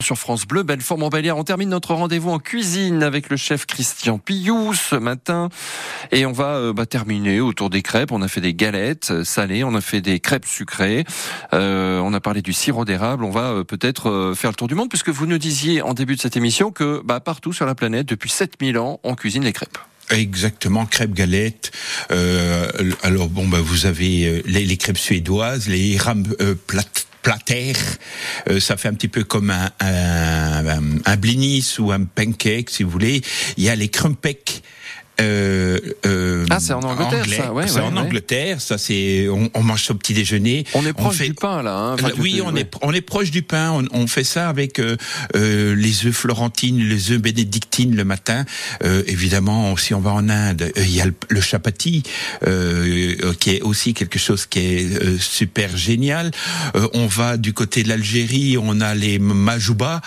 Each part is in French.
Sur France Bleu, Belfort-Montbéliard, on termine notre rendez-vous en cuisine avec le chef Christian Pillou ce matin. Et on va euh, bah, terminer autour des crêpes. On a fait des galettes euh, salées, on a fait des crêpes sucrées, euh, on a parlé du sirop d'érable. On va peut-être faire le tour du monde puisque vous nous disiez en début de cette émission que bah, partout sur la planète, depuis 7000 ans, on cuisine les crêpes. Exactement, crêpes galettes. alors bon, bah, vous avez les, crêpes suédoises, les rames plates plater. Euh, ça fait un petit peu comme un, un, un, blinis ou un pancake, si vous voulez. Il y a les crumpets euh, euh, ah, c'est en Angleterre, ça. Ouais, c'est en Angleterre. Ça, c'est on, on, mange ça au petit déjeuner. On est proche du pain là. Hein, oui, on est on est proche du pain. On, on fait ça avec euh, euh les œufs florentines, les œufs bénédictines le matin. Euh, évidemment, si on va en Inde, il y a le, chapati qui est aussi quelque chose qui est super génial. on va du côté de l'Algérie, on a les majouba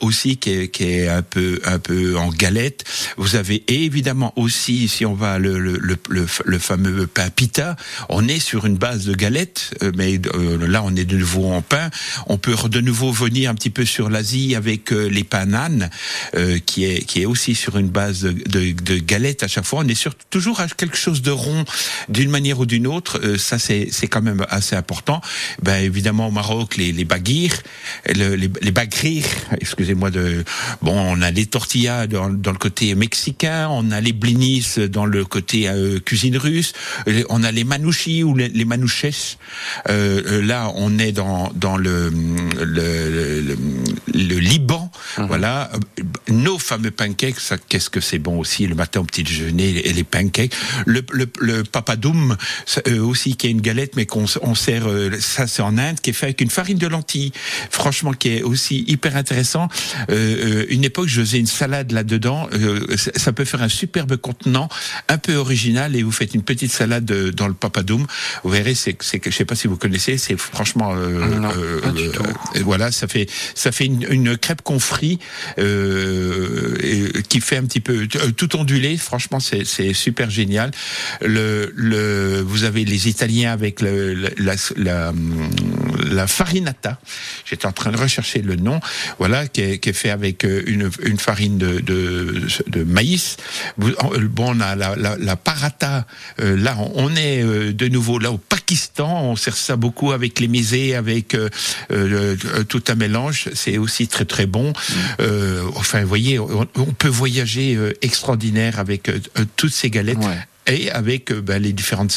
aussi qui est, qui est un peu un peu en galette. Vous avez évidemment aussi, si on va le, le, le, le, fameux pain pita, on est sur une base de galette, euh, mais euh, là on est de nouveau en pain. On peut de nouveau venir un petit peu sur l'Asie avec euh, les pains nan, qui est qui est aussi sur une base de, de, de galette à chaque fois. On est sur, toujours à quelque chose de rond d'une manière ou d'une autre. ça c'est c'est quand même assez important. Ben évidemment au Maroc les les les, les excusez-moi de bon on a les tortillas dans, dans le côté mexicain, on a les blinis dans le côté euh, cuisine russe. On a les manouchis ou les, les manouches. Euh, euh, là, on est dans dans le le, le, le Liban. Mhm. Voilà, nos fameux pancakes. Qu'est-ce que c'est bon aussi le matin au petit déjeuner et les pancakes. Le, le, le papadoum aussi qui est une galette, mais qu'on on sert. ça, c'est en Inde, qui est fait avec une farine de lentilles. Franchement, qui est aussi hyper intéressant. une époque, je faisais une salade là-dedans. ça peut faire un superbe contenant, un peu original, et vous faites une petite salade dans le papadoum. Vous verrez, c'est, c'est je sais pas si vous connaissez, c'est franchement, euh, euh, euh voilà, ça fait, ça fait une, une crêpe confrit euh, qui fait un petit peu tout ondulé. Franchement, c'est, super génial. Vous avez les Italiens avec le, la farinata. J'étais en train de rechercher le nom. Voilà, qui est, qui est fait avec une, une farine de, de, de maïs. Euh, bon, on a la, la, la parata. Euh, là, on est euh, de nouveau là au Pakistan. On sert ça beaucoup avec les misées, avec tout un mélange. C'est aussi très très bon. Mm. enfin, vous voyez, on, peut voyager extraordinaire avec toutes ces galettes et avec ben, les différentes